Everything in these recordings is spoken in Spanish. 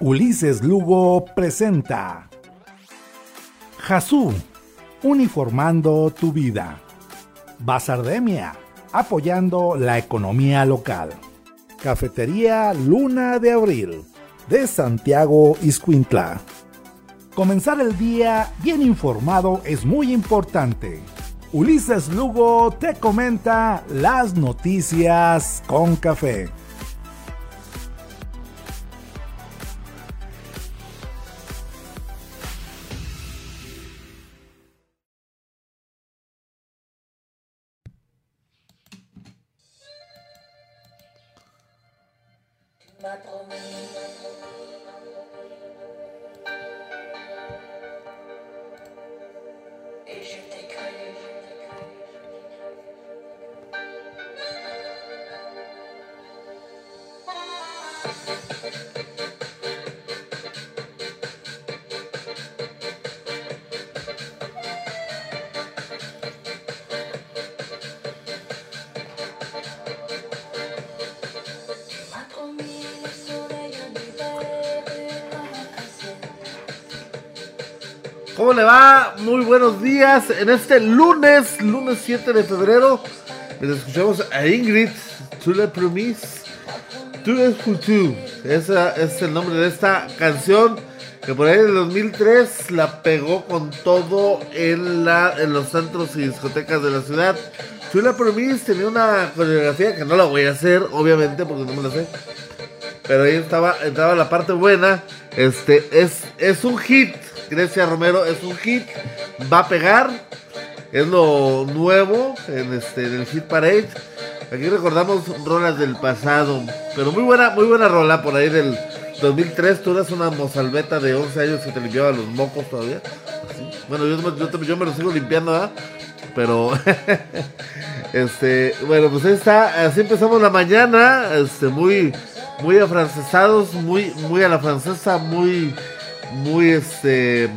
Ulises Lugo presenta Jasú, uniformando tu vida. Basardemia, apoyando la economía local. Cafetería Luna de Abril, de Santiago Iscuintla. Comenzar el día bien informado es muy importante. Ulises Lugo te comenta las noticias con café. ¿Cómo le va? Muy buenos días. En este lunes, lunes 7 de febrero, les escuchamos a Ingrid, Tu le promis, Tu es. Ese es el nombre de esta canción que por ahí en el 2003 la pegó con todo en, la, en los centros y discotecas de la ciudad. Le promis tenía una coreografía que no la voy a hacer, obviamente, porque no me la sé. Pero ahí estaba, entraba la parte buena. Este es, es un hit Grecia Romero es un hit, va a pegar, es lo nuevo en, este, en el Hit Parade. Aquí recordamos rolas del pasado, pero muy buena, muy buena rola por ahí del 2003. Tú eras una mozalbeta de 11 años que te limpiaba los mocos todavía. Bueno, yo, yo, me lo sigo limpiando, ¿ah? Pero, este, bueno, pues ahí está. Así empezamos la mañana, este, muy, muy afrancesados, muy, muy a la francesa, muy muy este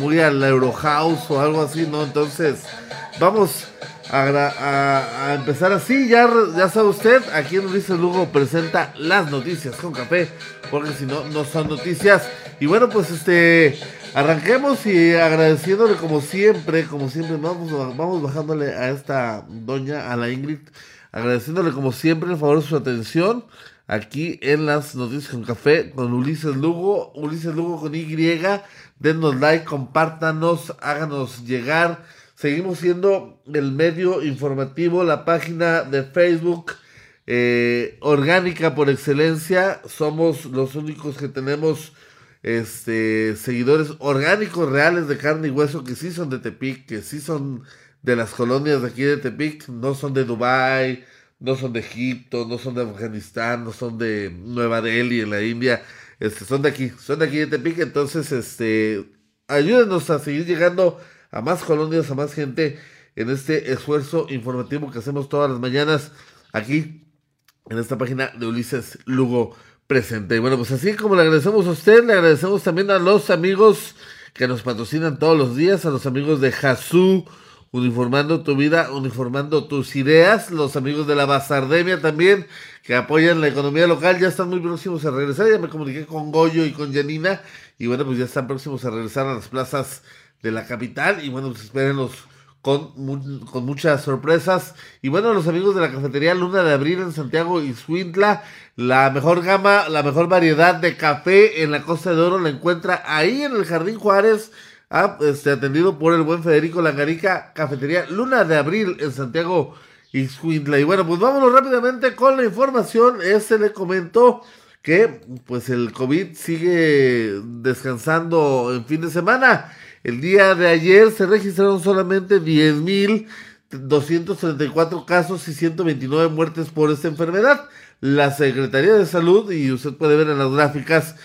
muy al Eurohouse o algo así, ¿no? Entonces, vamos a, empezar así. Ya, ya sabe usted, aquí en Ulises Lugo presenta las noticias con café, porque si no, no son noticias. Y bueno, pues este, arranquemos y agradeciéndole como siempre, como siempre, vamos, vamos bajándole a esta doña, a la Ingrid, agradeciéndole como siempre el favor de su atención aquí en las noticias con café con Ulises Lugo, Ulises Lugo con Y, denos like, compártanos, háganos llegar. Seguimos siendo el medio informativo, la página de Facebook eh, orgánica por excelencia. Somos los únicos que tenemos este seguidores orgánicos reales de carne y hueso que sí son de Tepic, que sí son de las colonias de aquí de Tepic, no son de Dubai, no son de Egipto, no son de Afganistán, no son de Nueva Delhi en la India, este, son de aquí, son de aquí de Tepic, entonces este, ayúdenos a seguir llegando a más colonias, a más gente en este esfuerzo informativo que hacemos todas las mañanas aquí en esta página de Ulises Lugo presente. Y bueno, pues así como le agradecemos a usted, le agradecemos también a los amigos que nos patrocinan todos los días, a los amigos de Jasú, uniformando tu vida, uniformando tus ideas. Los amigos de la Basardemia también, que apoyan la economía local, ya están muy próximos a regresar. Ya me comuniqué con Goyo y con Janina, y bueno, pues ya están próximos a regresar a las plazas de la capital. Y bueno, pues espérenlos con, con muchas sorpresas. Y bueno, los amigos de la cafetería Luna de Abril en Santiago y Suintla, la mejor gama, la mejor variedad de café en la Costa de Oro la encuentra ahí en el Jardín Juárez Ah, este, atendido por el buen Federico Langarica, cafetería Luna de Abril en Santiago Ixcuintla. Y bueno, pues vámonos rápidamente con la información. Este le comentó que pues el COVID sigue descansando en fin de semana. El día de ayer se registraron solamente 10.234 casos y 129 muertes por esta enfermedad. La Secretaría de Salud, y usted puede ver en las gráficas,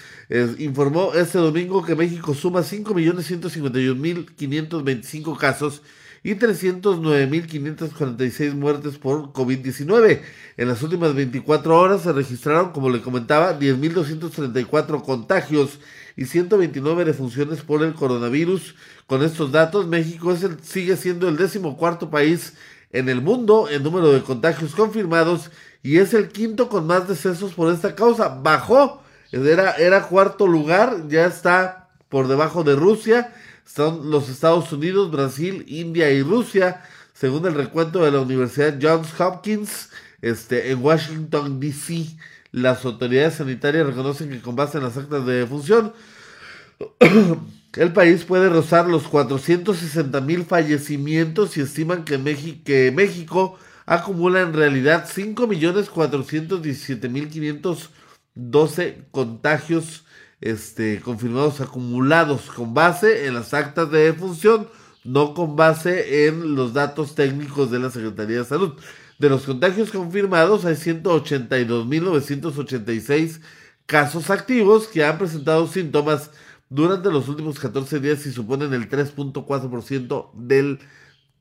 informó este domingo que México suma 5.151.525 casos y 309.546 muertes por COVID-19. En las últimas 24 horas se registraron, como le comentaba, 10.234 contagios y 129 defunciones por el coronavirus. Con estos datos, México es el, sigue siendo el decimocuarto país en el mundo en número de contagios confirmados y es el quinto con más decesos por esta causa. Bajó Era, era cuarto lugar, ya está por debajo de Rusia. Son los Estados Unidos, Brasil, India y Rusia, según el recuento de la Universidad Johns Hopkins, este, en Washington, D.C. Las autoridades sanitarias reconocen que con base en las actas de defunción, el país puede rozar los 460 mil fallecimientos y estiman que, que México acumula en realidad 5.417.512 contagios este, confirmados acumulados con base en las actas de defunción, no con base en los datos técnicos de la Secretaría de Salud. De los contagios confirmados hay 182.986 casos activos que han presentado síntomas durante los últimos 14 días y suponen el 3.4% del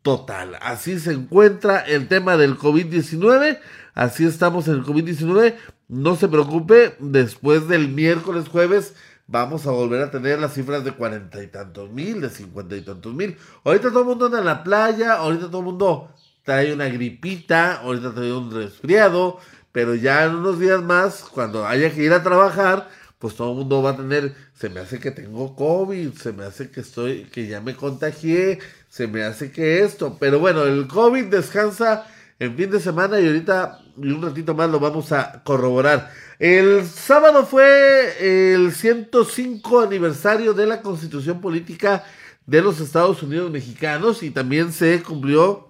total. Así se encuentra el tema del COVID-19. Así estamos en el COVID-19. No se preocupe, después del miércoles, jueves, vamos a volver a tener las cifras de cuarenta y tantos mil, de cincuenta y tantos mil. Ahorita todo el mundo anda en la playa, ahorita todo el mundo trae una gripita, ahorita trae un resfriado, pero ya en unos días más, cuando haya que ir a trabajar, pues todo el mundo va a tener, se me hace que tengo COVID, se me hace que estoy, que ya me contagié, se me hace que esto, pero bueno, el COVID descansa en fin de semana y ahorita y un ratito más lo vamos a corroborar. El sábado fue el 105 aniversario de la Constitución Política de los Estados Unidos Mexicanos y también se cumplió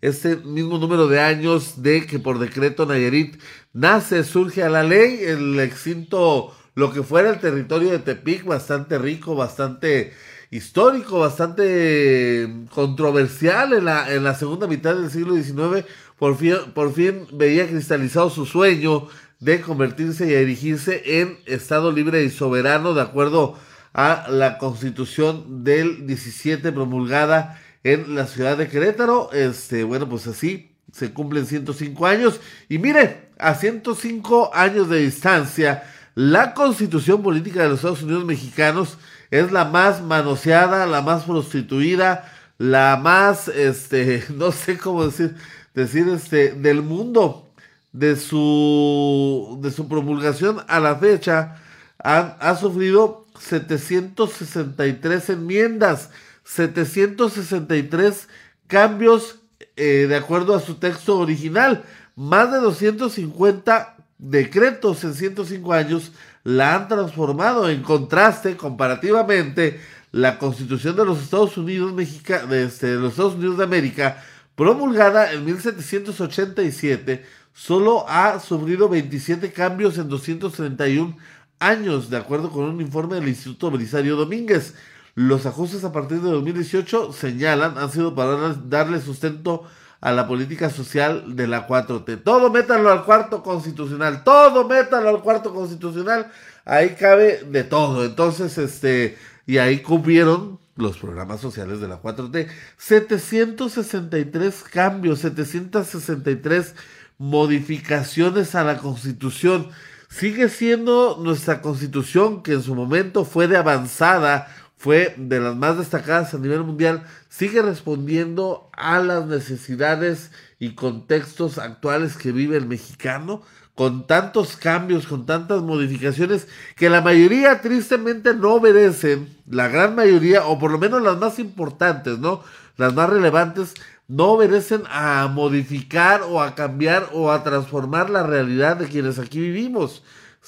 este mismo número de años de que por decreto Nayarit nace, surge a la ley, el extinto, lo que fuera el territorio de Tepic, bastante rico, bastante histórico, bastante controversial en la, en la segunda mitad del siglo XIX, por fin, por fin veía cristalizado su sueño de convertirse y erigirse en Estado libre y soberano de acuerdo a la constitución del 17 promulgada en la ciudad de Querétaro. Este, bueno, pues así se cumplen 105 años. Y mire, a 105 años de distancia, la constitución política de los Estados Unidos mexicanos es la más manoseada, la más prostituida, la más, este, no sé cómo decir, decir, este, del mundo. De su, de su promulgación a la fecha, ha, ha sufrido 763 enmiendas 763 cambios eh, de acuerdo a su texto original. Más de 250 decretos en 105 años la han transformado. En contraste, comparativamente, la Constitución de los Estados Unidos, Mexica, de, este, los Estados Unidos de América, promulgada en 1787, solo ha sufrido 27 cambios en 231 años, de acuerdo con un informe del Instituto Belisario Domínguez. Los ajustes a partir de 2018 señalan han sido para darle sustento a la política social de la 4T. Todo métanlo al cuarto constitucional, todo métanlo al cuarto constitucional, ahí cabe de todo. Entonces, este, y ahí cumplieron los programas sociales de la 4T. 763 cambios, 763 modificaciones a la constitución. Sigue siendo nuestra constitución que en su momento fue de avanzada, fue de las más destacadas a nivel mundial, sigue respondiendo a las necesidades y contextos actuales que vive el mexicano, con tantos cambios, con tantas modificaciones, que la mayoría tristemente no obedecen, la gran mayoría, o por lo menos las más importantes, ¿no? Las más relevantes, no obedecen a modificar o a cambiar o a transformar la realidad de quienes aquí vivimos.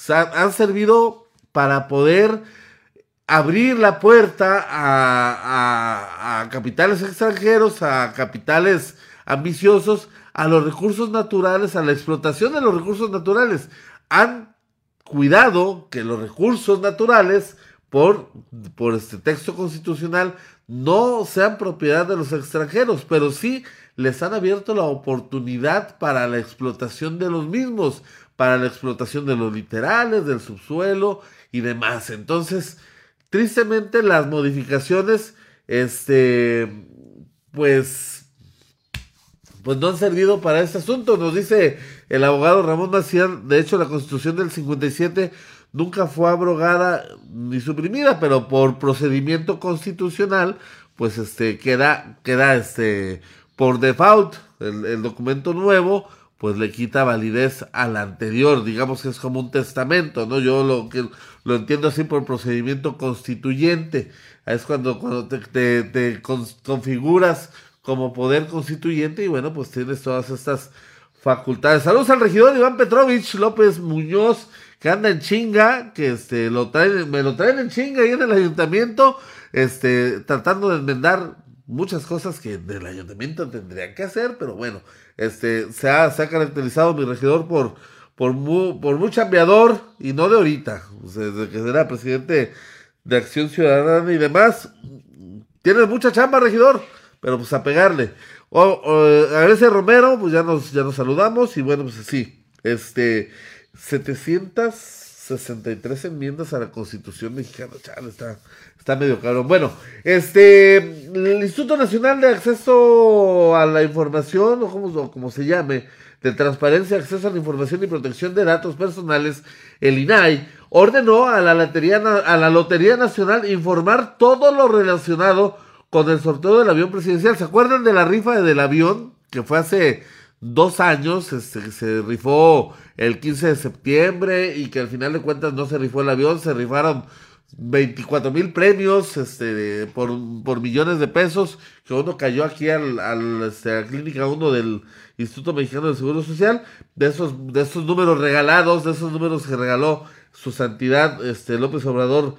han servido para poder abrir la puerta a, capitales extranjeros, a capitales ambiciosos, a los recursos naturales, a la explotación de los recursos naturales. Han cuidado que los recursos naturales, por, por este texto constitucional, no sean propiedad de los extranjeros, pero sí les han abierto la oportunidad para la explotación de los mismos, para la explotación de los literales, del subsuelo y demás. Entonces, Tristemente las modificaciones, este, pues, pues no han servido para este asunto. Nos dice el abogado Ramón Macián, de hecho la constitución del 57 nunca fue abrogada ni suprimida, pero por procedimiento constitucional, pues este, queda, queda este, por default el, el documento nuevo pues le quita validez al anterior, digamos que es como un testamento, ¿no? Yo lo que lo entiendo así por procedimiento constituyente, es cuando, cuando te, configuras como poder constituyente y bueno, pues tienes todas estas facultades. Saludos al regidor Iván Petrovich López Muñoz, que anda en chinga, que este me lo traen en chinga ahí en el ayuntamiento, este, tratando de enmendar muchas cosas que del ayuntamiento tendrían que hacer, pero bueno, este, se ha, se ha caracterizado mi regidor por, por, por muy chambeador y no de ahorita, desde que era presidente de Acción Ciudadana y demás. Tiene mucha chamba, regidor, pero pues a pegarle. A ese Romero, pues ya nos, ya nos saludamos y bueno, pues sí, este, 763 enmiendas a la Constitución mexicana, chale, está, Está medio caro. Bueno, este, el Instituto Nacional de Acceso a la Información, o como se llame, de Transparencia, Acceso a la Información y Protección de Datos Personales, el INAI, ordenó a la, Lotería, a la Lotería Nacional informar todo lo relacionado con el sorteo del avión presidencial. ¿Se acuerdan de la rifa del avión que fue hace dos años? Este, se rifó el 15 de septiembre y que al final de cuentas no se rifó el avión, se rifaron 24 mil premios este, por, por, millones de pesos, que uno cayó aquí al, al este, a la clínica 1 del Instituto Mexicano del Seguro Social, de esos, de esos números regalados, de esos números que regaló su santidad este, López Obrador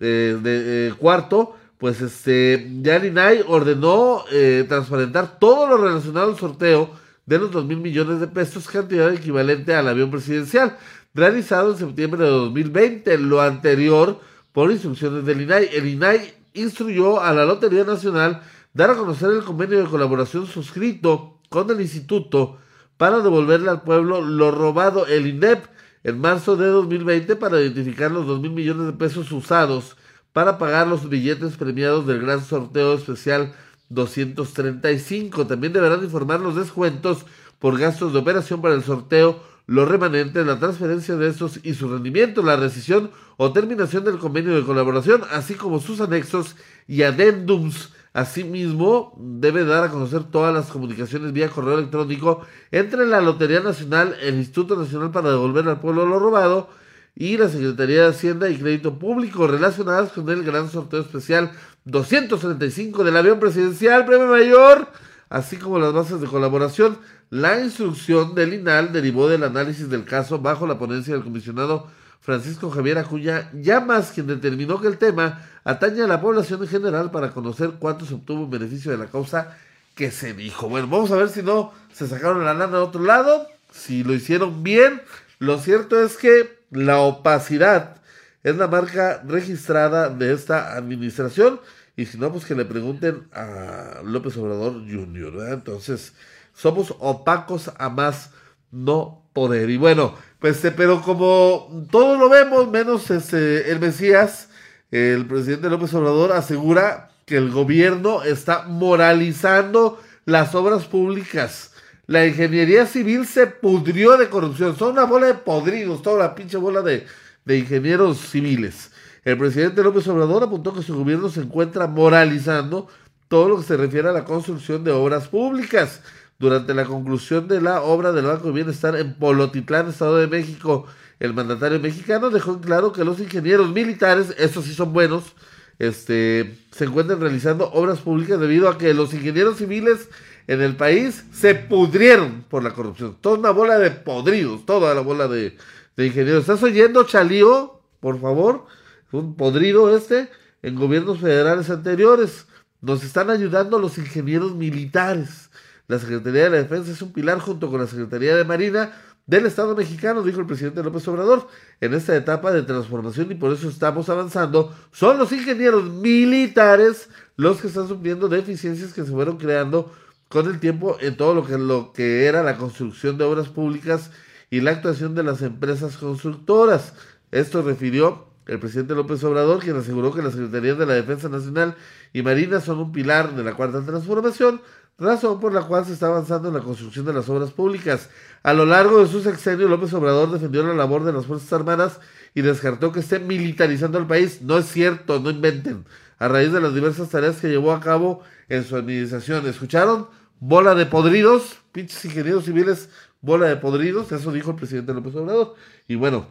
eh, de eh, cuarto, pues este, ya INAI ordenó eh, transparentar todo lo relacionado al sorteo de los 2 mil millones de pesos, cantidad equivalente al avión presidencial, realizado en septiembre de 2020. Lo anterior por instrucciones del INAI. El INAI instruyó a la Lotería Nacional dar a conocer el convenio de colaboración suscrito con el instituto para devolverle al pueblo lo robado el INEP en marzo de 2020 para identificar los 2 mil millones de pesos usados para pagar los billetes premiados del gran sorteo especial 235. También deberán informar los descuentos por gastos de operación para el sorteo los remanentes, la transferencia de estos y su rendimiento, la rescisión o terminación del convenio de colaboración, así como sus anexos y adendums. Asimismo, debe dar a conocer todas las comunicaciones vía correo electrónico entre la Lotería Nacional, el Instituto Nacional para devolver al pueblo lo robado y la Secretaría de Hacienda y Crédito Público relacionadas con el gran sorteo especial 235 del avión presidencial, premio mayor, así como las bases de colaboración la instrucción del INAL derivó del análisis del caso bajo la ponencia del comisionado Francisco Javier Acuña Llamas, quien determinó que el tema atañe a la población en general para conocer cuánto obtuvo en beneficio de la causa que se dijo. Bueno, vamos a ver si no se sacaron la lana de otro lado, si lo hicieron bien. Lo cierto es que la opacidad es la marca registrada de esta administración y si no, pues que le pregunten a López Obrador Jr. Entonces, somos opacos a más no poder. Y bueno, pues, este, pero como todos lo vemos, menos este, el Mesías, el presidente López Obrador asegura que el gobierno está moralizando las obras públicas. La ingeniería civil se pudrió de corrupción. Son una bola de podridos, toda la pinche bola de, de ingenieros civiles. El presidente López Obrador apuntó que su gobierno se encuentra moralizando todo lo que se refiere a la construcción de obras públicas durante la conclusión de la obra del Banco de Bienestar en Polotitlán, Estado de México. El mandatario mexicano dejó en claro que los ingenieros militares, estos sí son buenos, este, se encuentran realizando obras públicas debido a que los ingenieros civiles en el país se pudrieron por la corrupción. Toda una bola de podridos, toda la bola de, ingenieros. ¿Estás oyendo, Chalío? Por favor. Un podrido este en gobiernos federales anteriores. Nos están ayudando los ingenieros militares. La Secretaría de la Defensa es un pilar junto con la Secretaría de Marina del Estado mexicano, dijo el presidente López Obrador, en esta etapa de transformación y por eso estamos avanzando. Son los ingenieros militares los que están sufriendo deficiencias que se fueron creando con el tiempo en todo lo que, lo que era la construcción de obras públicas y la actuación de las empresas constructoras. Esto refirió el presidente López Obrador, quien aseguró que las Secretarías de la Defensa Nacional y Marina son un pilar de la cuarta transformación, razón por la cual se está avanzando en la construcción de las obras públicas. A lo largo de su sexenio, López Obrador defendió la labor de las Fuerzas Armadas y descartó que esté militarizando el país. No es cierto, no inventen. A raíz de las diversas tareas que llevó a cabo en su administración. ¿Escucharon? Bola de podridos, pinches ingenieros civiles bola de podridos, eso dijo el presidente López Obrador. Y bueno,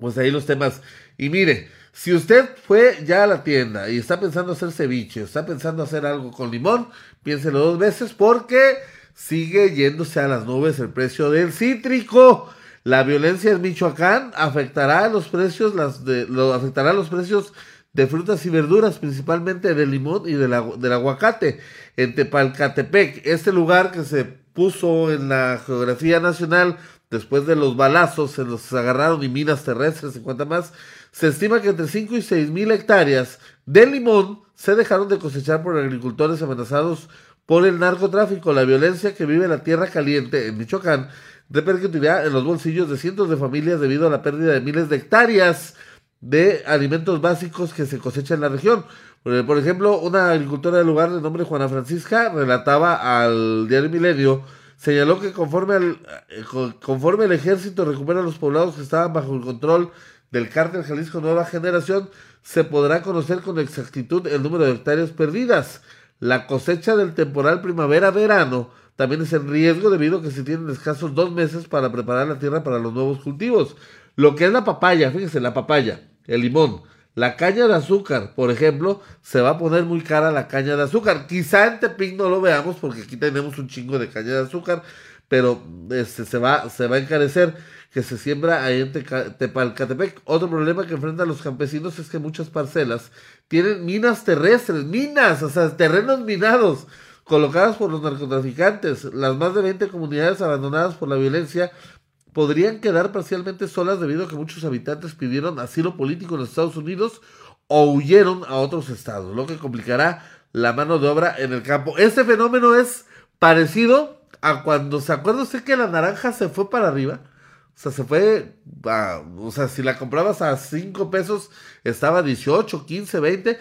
pues ahí los temas. Y mire, si usted fue ya a la tienda y está pensando hacer ceviche, está pensando hacer algo con limón, piénselo dos veces porque sigue yéndose a las nubes el precio del cítrico. La violencia en Michoacán afectará los precios, afectará los precios de frutas y verduras, principalmente del limón y del, del aguacate. En Tepalcatepec, este lugar que se puso en la geografía nacional después de los balazos en los se agarraron y minas terrestres y cuanta más, se estima que entre 5 y 6 mil hectáreas de limón se dejaron de cosechar por agricultores amenazados por el narcotráfico. La violencia que vive la tierra caliente en Michoacán repercutirá en los bolsillos de cientos de familias debido a la pérdida de miles de hectáreas de alimentos básicos que se cosechan en la región. Por ejemplo, una agricultora del lugar de nombre Juana Francisca relataba al diario Milenio, señaló que conforme, al, eh, conforme el ejército recupera los poblados que estaban bajo el control del cártel Jalisco Nueva Generación, se podrá conocer con exactitud el número de hectáreas perdidas. La cosecha del temporal primavera-verano también es en riesgo debido a que se tienen escasos dos meses para preparar la tierra para los nuevos cultivos. Lo que es la papaya, fíjense, la papaya, el limón, la caña de azúcar, por ejemplo, se va a poner muy cara la caña de azúcar. Quizá en Tepic no lo veamos porque aquí tenemos un chingo de caña de azúcar, pero este, se, va, se va a encarecer que se siembra ahí en Tepalcatepec. Otro problema que enfrentan los campesinos es que muchas parcelas tienen minas terrestres, minas, o sea, terrenos minados, colocadas por los narcotraficantes. Las más de 20 comunidades abandonadas por la violencia podrían quedar parcialmente solas debido a que muchos habitantes pidieron asilo político en los Estados Unidos o huyeron a otros estados, lo que complicará la mano de obra en el campo. Este fenómeno es parecido a cuando se acuerda usted que la naranja se fue para arriba. O sea, se fue, o sea, si la comprabas a 5 pesos, estaba 18, 15, 20,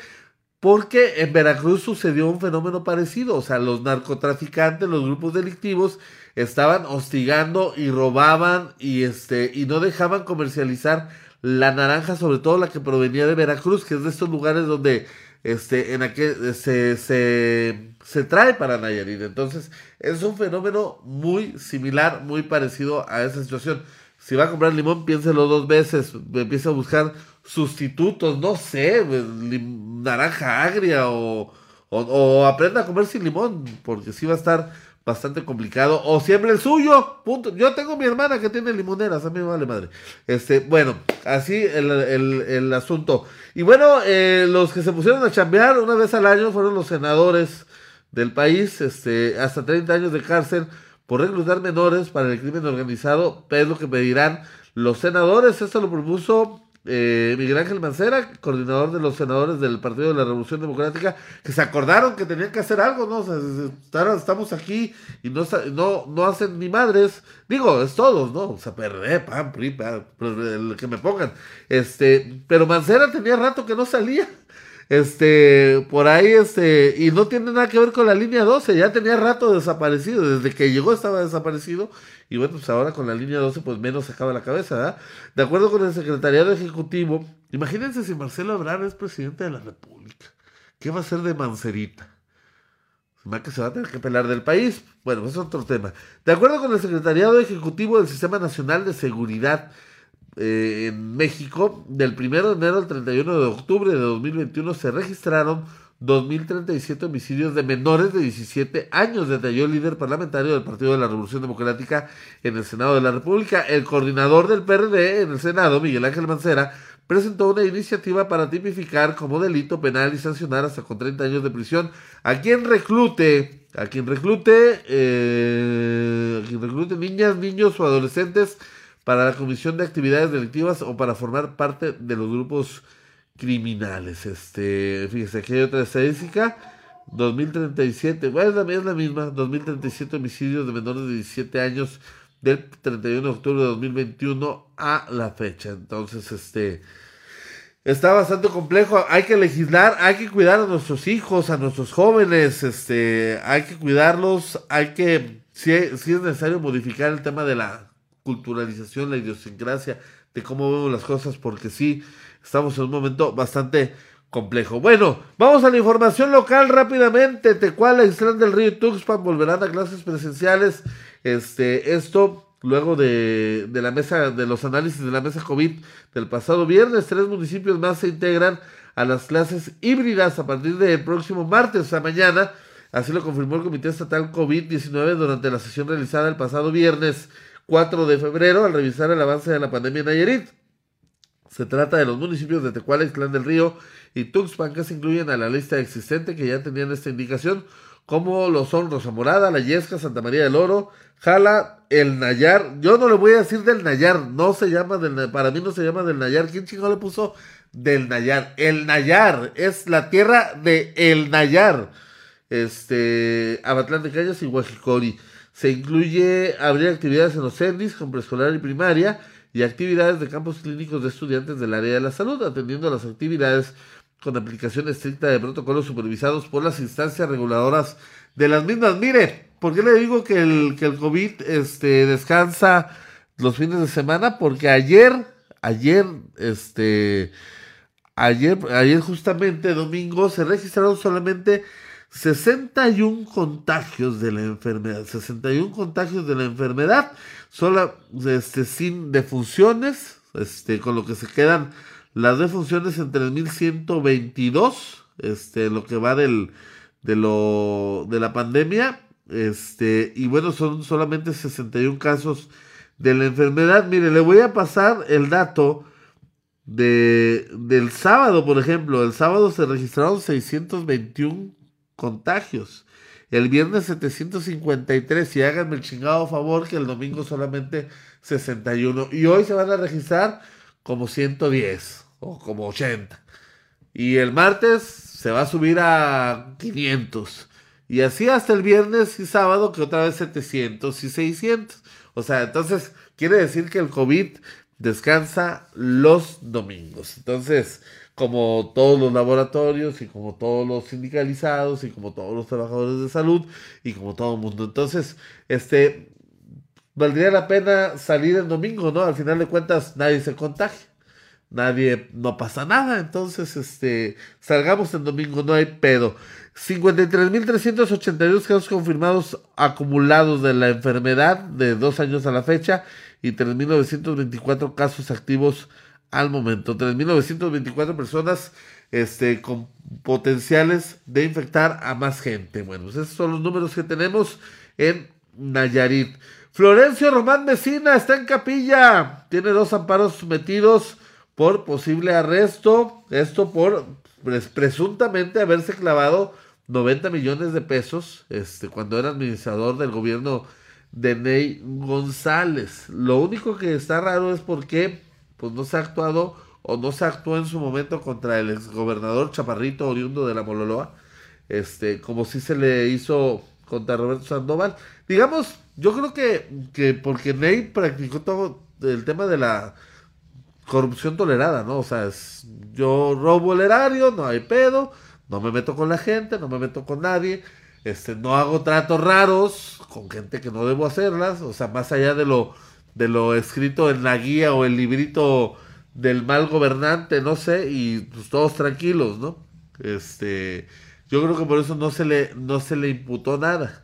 porque en Veracruz sucedió un fenómeno parecido. O sea, los narcotraficantes, los grupos delictivos, estaban hostigando y robaban y, este, y no dejaban comercializar la naranja, sobre todo la que provenía de Veracruz, que es de estos lugares donde este, en aquel, se, se, se trae para Nayarit. Entonces, es un fenómeno muy similar, muy parecido a esa situación si va a comprar limón, piénselo dos veces, empieza a buscar sustitutos, no sé, naranja agria o, o, aprenda a comer sin limón, porque sí va a estar bastante complicado. O siempre el suyo, punto. Yo tengo mi hermana que tiene limoneras, a mí me vale madre. Este, bueno, así el, el, asunto. Y bueno, eh, los que se pusieron a chambear una vez al año fueron los senadores del país, este, hasta 30 años de cárcel por reclutar menores para el crimen organizado, es lo que pedirán los senadores. Esto lo propuso eh, Miguel Ángel Mancera, coordinador de los senadores del Partido de la Revolución Democrática, que se acordaron que tenían que hacer algo, ¿no? O sea, estamos aquí y no, no, no hacen ni madres. Digo, es todos, ¿no? O sea, PRD, PAN, PRI, PAN, el que me pongan. Este, pero Mancera tenía rato que no salía. Este, por ahí, este, y no tiene nada que ver con la línea 12, ya tenía rato desaparecido, desde que llegó estaba desaparecido, y bueno, pues ahora con la línea 12, pues menos sacaba la cabeza, ¿verdad? De acuerdo con el secretariado ejecutivo, imagínense si Marcelo Ebrard es presidente de la República, ¿qué va a hacer de Mancerita? Más que se va a tener que pelar del país. Bueno, es otro tema. De acuerdo con el Secretariado Ejecutivo del Sistema Nacional de Seguridad, eh, en México, del 1 de enero al 31 de octubre de 2021 se registraron 2.037 homicidios de menores de 17 años, detalló el líder parlamentario del Partido de la Revolución Democrática en el Senado de la República. El coordinador del PRD en el Senado, Miguel Ángel Mancera, presentó una iniciativa para tipificar como delito penal y sancionar hasta con 30 años de prisión a quien reclute, a quien reclute, eh, a quien reclute niñas, niños o adolescentes para la comisión de actividades delictivas o para formar parte de los grupos criminales. Este, fíjese, aquí hay otra estadística. 2037, bueno, es la, es la misma, 2037 homicidios de menores de 17 años del 31 de octubre de 2021 a la fecha. Entonces, este, está bastante complejo. Hay que legislar, hay que cuidar a nuestros hijos, a nuestros jóvenes, este, hay que cuidarlos, hay que, si, si es necesario modificar el tema de la culturalización, la idiosincrasia de cómo vemos las cosas, porque sí, estamos en un momento bastante complejo. Bueno, vamos a la información local rápidamente. Tecuala y Islán del Río Tuxpan volverán a clases presenciales Este, esto luego de, de, la mesa, de los análisis de la mesa COVID del pasado viernes, tres municipios más se integran a las clases híbridas a partir del próximo martes a mañana. Así lo confirmó el Comité Estatal COVID-19 durante la sesión realizada el pasado viernes 4 de febrero al revisar el avance de la pandemia en Nayarit. Se trata de los municipios de Tecuala, Islán del Río y Tuxpan que se incluyen a la lista existente que ya tenían esta indicación, como lo son Rosa Morada, La Yesca, Santa María del Oro, Jala, El Nayar. Yo no le voy a decir del Nayar, no se llama del para mí no se llama del Nayar. ¿Quién chingado le puso del Nayar? El Nayar es la tierra de El Nayar. Este, Abatlán de Cañas y Guajicori. Se incluye abrir actividades en los CENDIS con preescolar y primaria y actividades de campos clínicos de estudiantes del área de la salud, atendiendo a las actividades con aplicación estricta de protocolos supervisados por las instancias reguladoras de las mismas. Mire, ¿por qué le digo que el, que el COVID este, descansa los fines de semana? Porque ayer, ayer, este, ayer, ayer justamente domingo se registraron solamente 61 contagios de la enfermedad, 61 contagios de la enfermedad, solo este, sin defunciones, este, con lo que se quedan las defunciones en 3.122, este, lo que va del, de, lo, de la pandemia, este, y bueno, son solamente 61 casos de la enfermedad. Mire, le voy a pasar el dato de, del sábado, por ejemplo. El sábado se registraron 621 contagios. El viernes 753 y háganme el chingado favor que el domingo solamente 61. Y hoy se van a registrar como 110 o como 80. Y el martes se va a subir a 500. Y así hasta el viernes y sábado que otra vez 700 y 600. O sea, entonces quiere decir que el COVID descansa los domingos. Entonces, como todos los laboratorios y como todos los sindicalizados y como todos los trabajadores de salud y como todo el mundo. Entonces, este, valdría la pena salir el domingo, ¿no? Al final de cuentas, nadie se contagia. Nadie, no pasa nada. Entonces, este, salgamos el domingo, no hay pedo. 53.382 casos confirmados acumulados de la enfermedad de dos años a la fecha y 3.924 casos activos al momento. 3.924 personas este, con potenciales de infectar a más gente. Bueno, pues esos son los números que tenemos en Nayarit. Florencio Román Vecina está en capilla. Tiene dos amparos sometidos por posible arresto. Esto por presuntamente haberse clavado 90 millones de pesos este, cuando era administrador del gobierno de Ney González. Lo único que está raro es porque pues no se ha actuado o no se actuó en su momento contra el exgobernador Chaparrito oriundo de la Mololoa, este, como si se le hizo contra Roberto Sandoval. Digamos, yo creo que, que porque Ney practicó todo el tema de la corrupción tolerada, ¿no? O sea, yo robo el erario, no hay pedo, no me meto con la gente, no me meto con nadie, este, no hago tratos raros con gente que no debo hacerlas, o sea, más allá de lo de lo escrito en la guía o el librito del mal gobernante, no sé, y pues todos tranquilos, ¿no? Este, yo creo que por eso no se le, no se le imputó nada.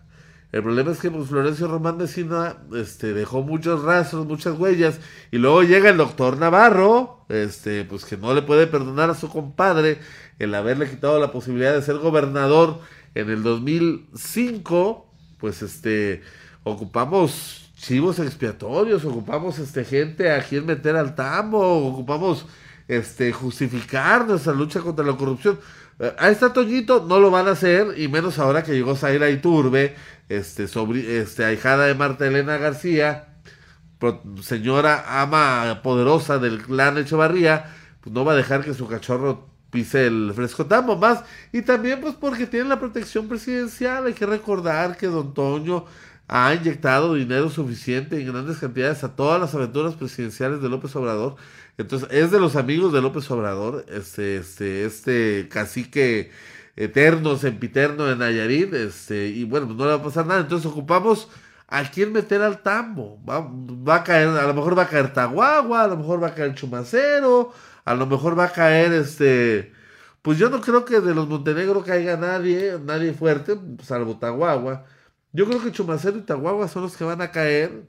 El problema es que pues, Florencio Román Vecina este, dejó muchos rastros, muchas huellas, y luego llega el doctor Navarro, este, pues que no le puede perdonar a su compadre el haberle quitado la posibilidad de ser gobernador en el 2005, pues este, ocupamos chivos expiatorios, ocupamos este gente a quien meter al tambo, ocupamos este justificar nuestra lucha contra la corrupción. Eh, a este Toñito no lo van a hacer, y menos ahora que llegó Zaira Iturbe, este, sobre, este, ahijada de Marta Elena García, señora ama poderosa del clan Echevarría, pues no va a dejar que su cachorro pise el fresco tambo más. Y también pues porque tiene la protección presidencial, hay que recordar que don Toño ha inyectado dinero suficiente en grandes cantidades a todas las aventuras presidenciales de López Obrador. Entonces, es de los amigos de López Obrador, este, este, este cacique eterno, sempiterno de Nayarit, este, y bueno, pues no le va a pasar nada. Entonces ocupamos a quién meter al tambo. Va, va, a caer, a lo mejor va a caer Tahuagua, a lo mejor va a caer Chumacero, a lo mejor va a caer este. Pues yo no creo que de los Montenegro caiga nadie, nadie fuerte, salvo Tahuagua. Yo creo que Chumacero y Tahuagua son los que van a caer.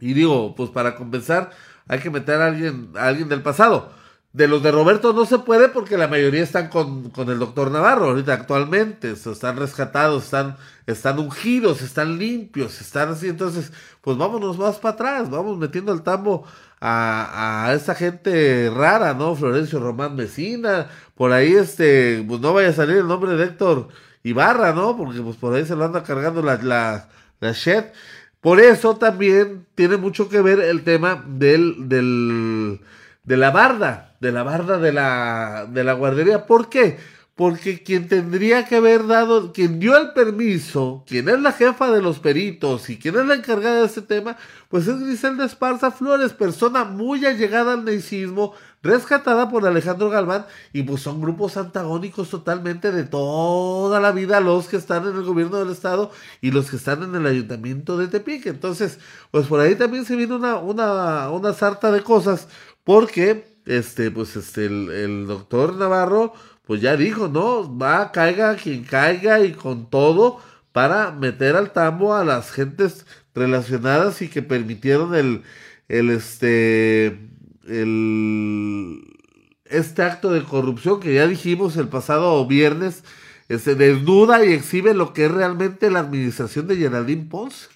Y digo, pues para compensar hay que meter a alguien, a alguien del pasado. De los de Roberto no se puede porque la mayoría están con, con el doctor Navarro ahorita actualmente. están rescatados, están, están ungidos, están limpios, están así. Entonces, pues vámonos más para atrás, vamos metiendo el tambo a, a esa gente rara, ¿no? Florencio Román Mesina, por ahí este, pues no vaya a salir el nombre de Héctor Ibarra, ¿no? Porque pues por ahí se lo anda cargando la, la, la shed. Por eso también tiene mucho que ver el tema del, del, de la barda, de la barda de la, de la guardería. ¿Por qué? Porque quien tendría que haber dado, quien dio el permiso, quien es la jefa de los peritos y quien es la encargada de este tema, pues es Griselda Esparza Flores, persona muy allegada al necismo, rescatada por Alejandro Galván, y pues son grupos antagónicos totalmente de toda la vida, los que están en el gobierno del estado y los que están en el ayuntamiento de Tepic. Entonces, pues por ahí también se viene una, una, una sarta de cosas, porque este, pues este, el, el doctor Navarro pues ya dijo, ¿no? Va, caiga quien caiga y con todo para meter al tambo a las gentes relacionadas y que permitieron el, el este, el, este acto de corrupción que ya dijimos el pasado viernes, se este, desnuda y exhibe lo que es realmente la administración de Geraldine Pons.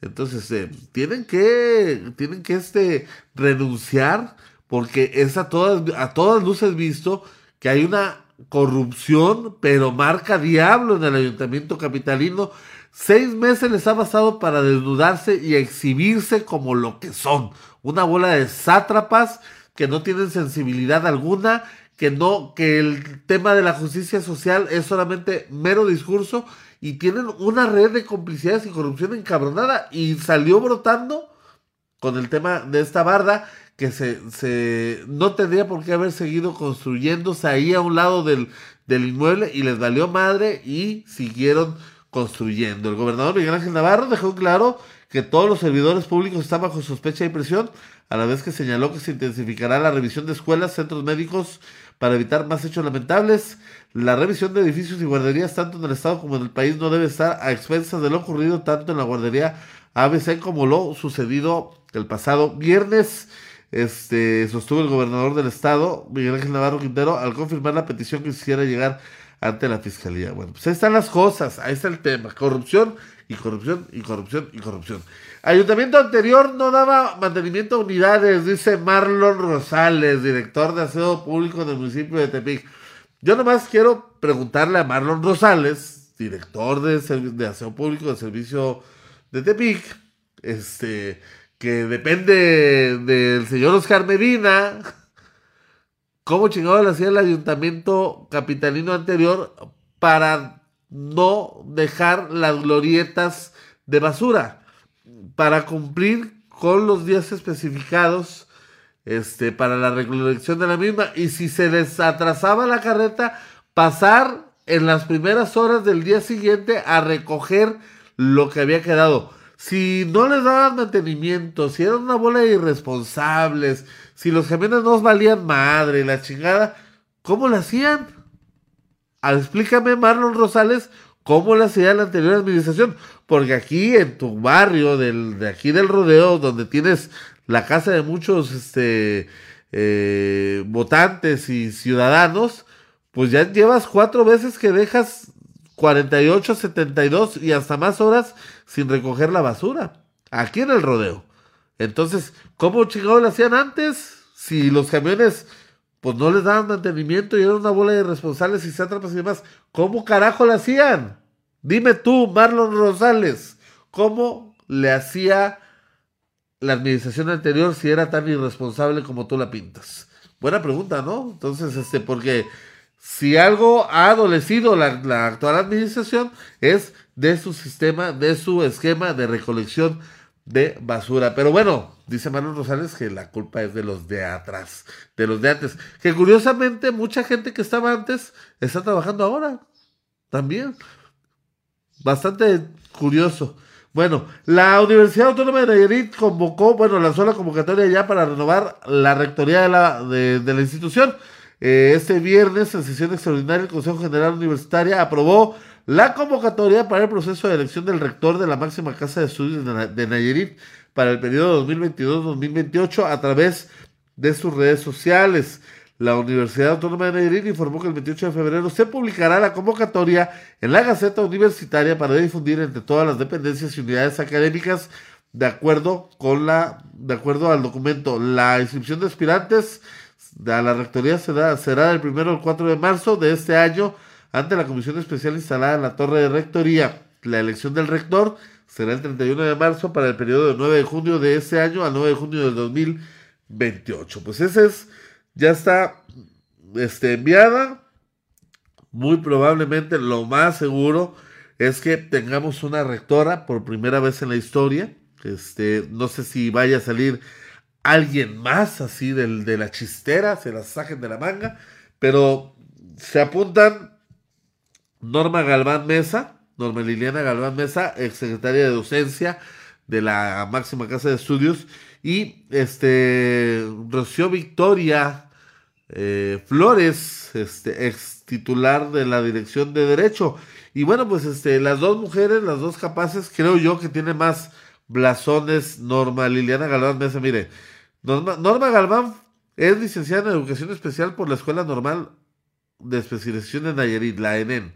Entonces, eh, tienen que, tienen que este, renunciar porque es a todas, a todas luces visto que hay una corrupción, pero marca diablo en el ayuntamiento capitalino. Seis meses les ha pasado para desnudarse y exhibirse como lo que son. Una bola de sátrapas que no tienen sensibilidad alguna, que no, que el tema de la justicia social es solamente mero discurso y tienen una red de complicidades y corrupción encabronada y salió brotando con el tema de esta barda que se, se, no tendría por qué haber seguido construyéndose ahí a un lado del, del inmueble y les valió madre y siguieron construyendo. El gobernador Miguel Ángel Navarro dejó claro que todos los servidores públicos están bajo sospecha y presión, a la vez que señaló que se intensificará la revisión de escuelas, centros médicos para evitar más hechos lamentables. La revisión de edificios y guarderías tanto en el estado como en el país no debe estar a expensas de lo ocurrido tanto en la guardería ABC como lo sucedido el pasado viernes este, sostuvo el gobernador del estado, Miguel Ángel Navarro Quintero, al confirmar la petición que quisiera llegar ante la fiscalía. Bueno, pues ahí están las cosas, ahí está el tema, corrupción y corrupción y corrupción y corrupción. Ayuntamiento anterior no daba mantenimiento a unidades, dice Marlon Rosales, director de aseo público del municipio de Tepic. Yo nomás quiero preguntarle a Marlon Rosales, director de, de aseo público del servicio de Tepic, este, que depende del señor Oscar Medina, cómo chingado le hacía el ayuntamiento capitalino anterior para no dejar las glorietas de basura, para cumplir con los días especificados este, para la recolección de la misma. Y si se les atrasaba la carreta, pasar en las primeras horas del día siguiente a recoger lo que había quedado si no les daban mantenimiento, si eran una bola de irresponsables, si los camiones no valían madre, la chingada, ¿cómo lo hacían? Explícame, Marlon Rosales, cómo lo hacía la anterior administración. Porque aquí en tu barrio, de aquí del rodeo, donde tienes la casa de muchos este, eh, votantes y ciudadanos, pues ya llevas cuatro veces que dejas 48, 72 y hasta más horas sin recoger la basura. Aquí en el rodeo. Entonces, ¿cómo chingados lo hacían antes? Si los camiones pues no les daban mantenimiento y eran una bola de responsables y sátrapas y demás, ¿cómo carajo lo hacían? Dime tú, Marlon Rosales, ¿cómo le hacía la administración anterior si era tan irresponsable como tú la pintas? Buena pregunta, ¿no? Entonces, este, porque si algo ha adolecido la, actual administración es de su sistema, de su esquema de recolección de basura. Pero bueno, dice Manuel Rosales que la culpa es de los de atrás, de los de antes. Que curiosamente mucha gente que estaba antes está trabajando ahora. También. Bastante curioso. Bueno, la Universidad Autónoma de Nayarit convocó, bueno, lanzó la convocatoria ya para renovar la rectoría de la, de la institución. Eh, este viernes, en sesión extraordinaria, el Consejo General Universitaria aprobó la convocatoria para el proceso de elección del rector de la máxima casa de estudios de Nayarit para el periodo 2022-2028 a través de sus redes sociales. La Universidad Autónoma de Nayarit informó que el 28 de febrero se publicará la convocatoria en la Gaceta Universitaria para difundir entre todas las dependencias y unidades académicas de acuerdo con la de acuerdo al documento. La inscripción de aspirantes a la rectoría será, será del 1 al 4 de marzo de este año ante la comisión especial instalada en la torre de rectoría. La elección del rector será el 31 de marzo para el periodo del 9 de junio de este año al 9 de junio del 2028. Pues ese es, ya está este, enviada. Muy probablemente lo más seguro es que tengamos una rectora por primera vez en la historia. Este, no sé si vaya a salir alguien más así del, de la chistera, se la saquen de la manga, pero se apuntan Norma Galván Mesa, Norma Liliana Galván Mesa, exsecretaria de docencia de la máxima casa de estudios, y este Rocío Victoria eh, Flores, este ex titular de la dirección de derecho. Y bueno, pues este, las dos mujeres, las dos capaces, creo yo que tiene más blasones Norma Liliana Galván Mesa. Mire, Norma, Norma Galván es licenciada en Educación Especial por la Escuela Normal de especialización en Nayarit, la ENEN.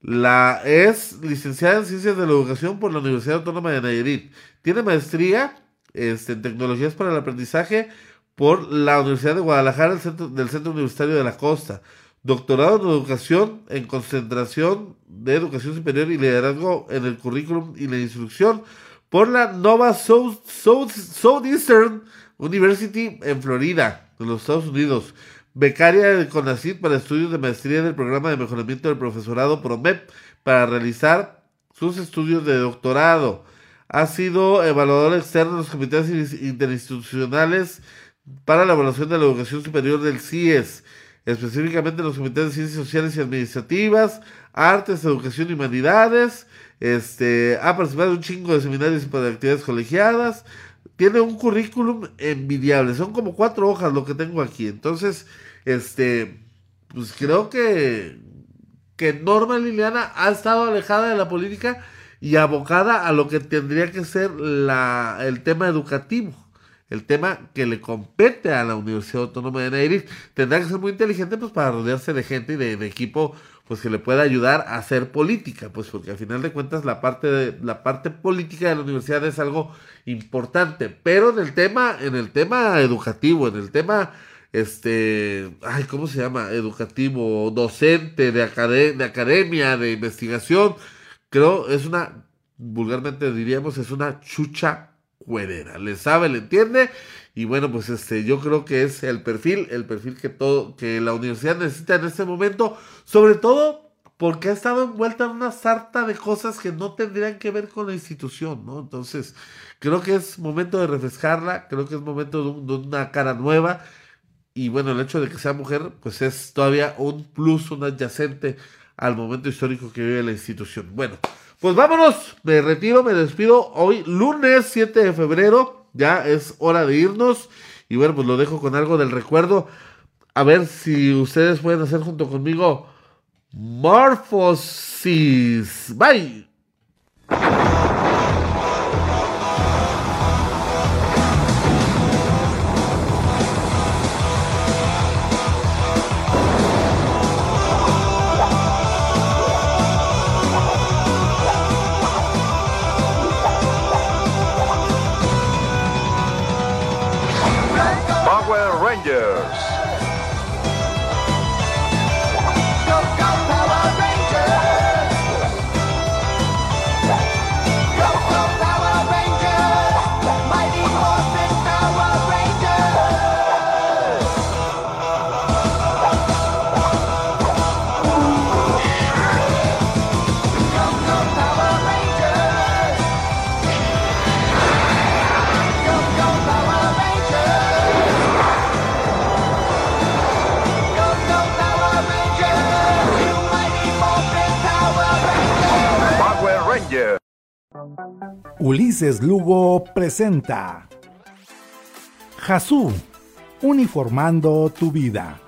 La es licenciada en Ciencias de la Educación por la Universidad Autónoma de Nayarit. Tiene maestría este, en Tecnologías para el Aprendizaje por la Universidad de Guadalajara, del Centro Universitario de la Costa. Doctorado en Educación en Concentración de Educación Superior y Liderazgo en el Currículum y la Instrucción por la Nova South, Southeastern University en Florida, en los Estados Unidos becaria del CONACYT para estudios de maestría del programa de mejoramiento del profesorado PROMEP para realizar sus estudios de doctorado. Ha sido evaluador externo de los comités interinstitucionales para la evaluación de la educación superior del CIES, específicamente en los comités de ciencias sociales y administrativas, artes, educación y humanidades. Este, ha participado en un chingo de seminarios de actividades colegiadas. Tiene un currículum envidiable. Son como cuatro hojas lo que tengo aquí. Entonces, este, pues creo que, que Norma Liliana ha estado alejada de la política y abocada a lo que tendría que ser la, el tema educativo, el tema que le compete a la Universidad Autónoma de Nayarit. Tendrá que ser muy inteligente pues para rodearse de gente y de, equipo pues que le pueda ayudar a hacer política, pues porque al final de cuentas la parte de, la parte política de la universidad es algo importante, pero en el tema en el tema educativo, en el tema este, ay, ¿cómo se llama? Educativo, docente, de, de academia, de investigación. Creo, es una, vulgarmente diríamos, es una chucha cuerera. Le sabe, le entiende. Y bueno, pues este, yo creo que es el perfil, el perfil que todo, que la universidad necesita en este momento, sobre todo porque ha estado envuelta en una sarta de cosas que no tendrían que ver con la institución, ¿no? Entonces, creo que es momento de refrescarla, creo que es momento de una cara nueva y bueno, el hecho de que sea mujer, pues es todavía un plus, un adyacente al momento histórico que vive la institución. Bueno, pues vámonos, me retiro, me despido hoy, lunes 7 de febrero, ya es hora de irnos. Y bueno, pues lo dejo con algo del recuerdo. A ver si ustedes pueden hacer junto conmigo Morphosis. Bye. Ulises Lugo presenta Jasú, uniformando tu vida.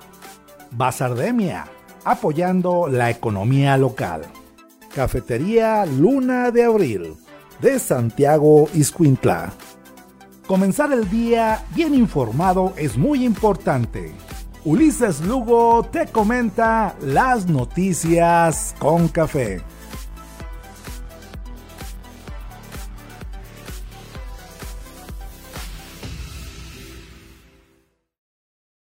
Basardemia, apoyando la economía local. Cafetería Luna de Abril, de Santiago Iscuintla. Comenzar el día bien informado es muy importante. Ulises Lugo te comenta las noticias con café.